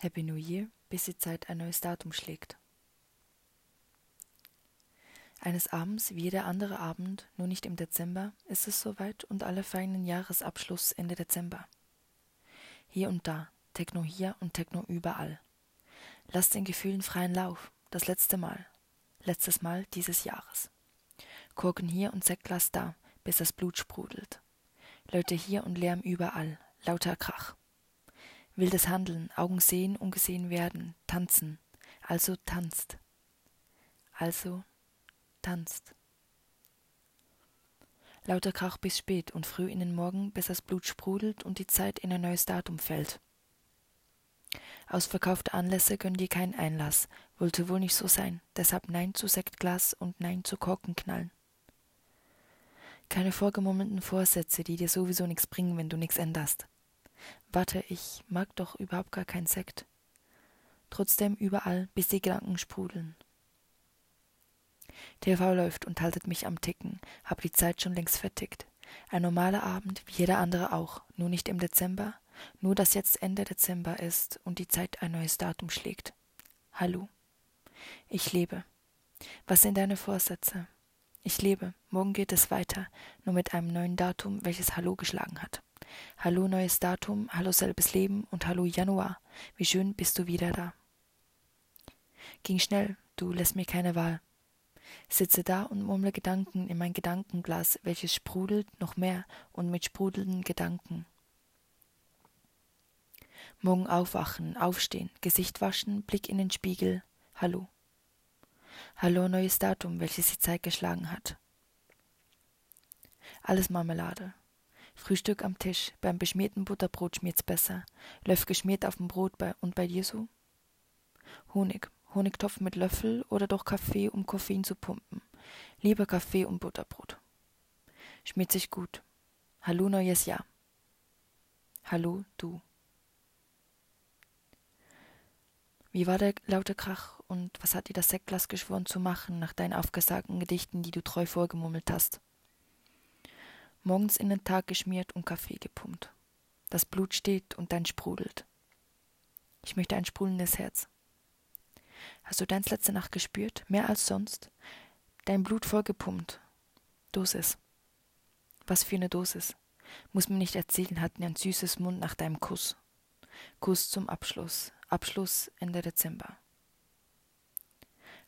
Happy New Year, bis die Zeit ein neues Datum schlägt. Eines Abends, wie jeder andere Abend, nur nicht im Dezember, ist es soweit und alle feiern den Jahresabschluss Ende Dezember. Hier und da, Techno hier und Techno überall. Lasst den Gefühlen freien Lauf, das letzte Mal, letztes Mal dieses Jahres. Korken hier und Sektglas da, bis das Blut sprudelt. Leute hier und Lärm überall, lauter Krach. Wildes Handeln, Augen sehen, ungesehen werden, tanzen. Also tanzt. Also tanzt. Lauter Krach bis spät und früh in den Morgen, bis das Blut sprudelt und die Zeit in ein neues Datum fällt. Ausverkaufte Anlässe gönnen dir keinen Einlass, wollte wohl nicht so sein, deshalb Nein zu Sektglas und Nein zu Korkenknallen. Keine vorgemummelten Vorsätze, die dir sowieso nichts bringen, wenn du nichts änderst. Warte, ich mag doch überhaupt gar keinen Sekt. Trotzdem überall, bis die Gedanken sprudeln. TV läuft und haltet mich am Ticken, hab die Zeit schon längst vertickt. Ein normaler Abend, wie jeder andere auch, nur nicht im Dezember, nur dass jetzt Ende Dezember ist und die Zeit ein neues Datum schlägt. Hallo. Ich lebe. Was sind deine Vorsätze? Ich lebe. Morgen geht es weiter, nur mit einem neuen Datum, welches Hallo geschlagen hat. Hallo neues Datum, hallo selbes Leben und hallo Januar. Wie schön bist du wieder da. Ging schnell, du lässt mir keine Wahl. Sitze da und murmle Gedanken in mein Gedankenglas, welches sprudelt noch mehr und mit sprudelnden Gedanken. Morgen aufwachen, aufstehen, Gesicht waschen, Blick in den Spiegel. Hallo. Hallo neues Datum, welches die Zeit geschlagen hat. Alles Marmelade. Frühstück am Tisch, beim beschmierten Butterbrot schmiert's besser. Löff geschmiert auf dem Brot bei, und bei dir so? Honig, Honigtopf mit Löffel oder doch Kaffee, um Koffein zu pumpen. Lieber Kaffee und Butterbrot. Schmiert sich gut. Hallo neues Jahr. Hallo du. Wie war der laute Krach und was hat dir das Sektglas geschworen zu machen nach deinen aufgesagten Gedichten, die du treu vorgemummelt hast? Morgens in den Tag geschmiert und Kaffee gepumpt. Das Blut steht und dein sprudelt. Ich möchte ein sprudelndes Herz. Hast du deins letzte Nacht gespürt, mehr als sonst? Dein Blut vollgepumpt. Dosis. Was für eine Dosis. Muss mir nicht erzählen, hatten ein süßes Mund nach deinem Kuss. Kuss zum Abschluss. Abschluss Ende Dezember.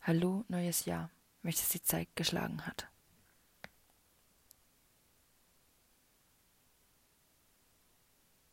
Hallo, neues Jahr, welches die Zeit geschlagen hat.